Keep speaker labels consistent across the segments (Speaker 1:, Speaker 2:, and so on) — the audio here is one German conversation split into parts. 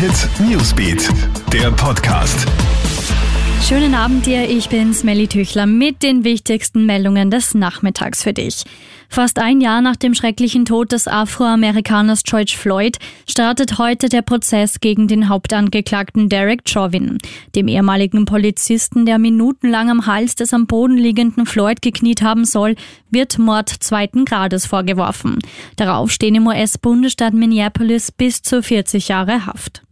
Speaker 1: Hit Newsbeat, der Podcast.
Speaker 2: Schönen Abend dir, ich bin Smelly Tüchler mit den wichtigsten Meldungen des Nachmittags für dich. Fast ein Jahr nach dem schrecklichen Tod des Afroamerikaners George Floyd startet heute der Prozess gegen den Hauptangeklagten Derek Chauvin, dem ehemaligen Polizisten, der minutenlang am Hals des am Boden liegenden Floyd gekniet haben soll, wird Mord zweiten Grades vorgeworfen. Darauf stehen im US-Bundesstaat Minneapolis bis zu 40 Jahre Haft.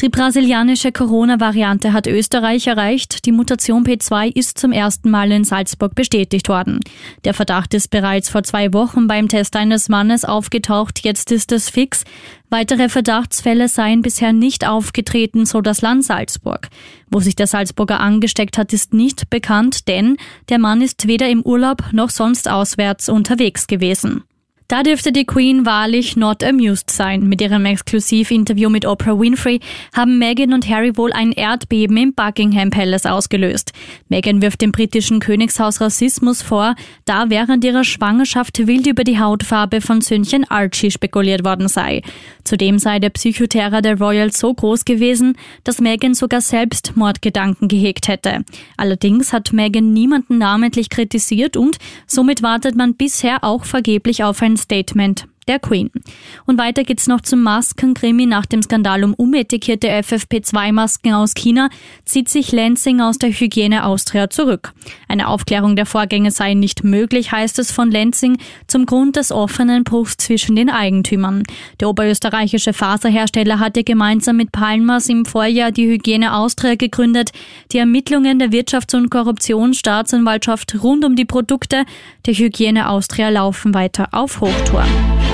Speaker 2: Die brasilianische Corona-Variante hat Österreich erreicht. Die Mutation P2 ist zum ersten Mal in Salzburg bestätigt worden. Der Verdacht ist bereits vor zwei Wochen beim Test eines Mannes aufgetaucht. Jetzt ist es fix. Weitere Verdachtsfälle seien bisher nicht aufgetreten, so das Land Salzburg. Wo sich der Salzburger angesteckt hat, ist nicht bekannt, denn der Mann ist weder im Urlaub noch sonst auswärts unterwegs gewesen. Da dürfte die Queen wahrlich not amused sein. Mit ihrem Exklusivinterview mit Oprah Winfrey haben Meghan und Harry wohl ein Erdbeben im Buckingham Palace ausgelöst. Meghan wirft dem britischen Königshaus Rassismus vor, da während ihrer Schwangerschaft wild über die Hautfarbe von Söhnchen Archie spekuliert worden sei. Zudem sei der Psychoterror der Royals so groß gewesen, dass Meghan sogar selbst Mordgedanken gehegt hätte. Allerdings hat Meghan niemanden namentlich kritisiert und somit wartet man bisher auch vergeblich auf ein Statement der Queen. Und weiter geht's noch zum Maskenkrimi. Nach dem Skandal um umetikette FFP2-Masken aus China zieht sich Lansing aus der Hygiene Austria zurück. Eine Aufklärung der Vorgänge sei nicht möglich, heißt es von Lansing, zum Grund des offenen Bruchs zwischen den Eigentümern. Der oberösterreichische Faserhersteller hatte gemeinsam mit Palmers im Vorjahr die Hygiene Austria gegründet. Die Ermittlungen der Wirtschafts- und Korruptionsstaatsanwaltschaft rund um die Produkte der Hygiene Austria laufen weiter auf Hochtouren.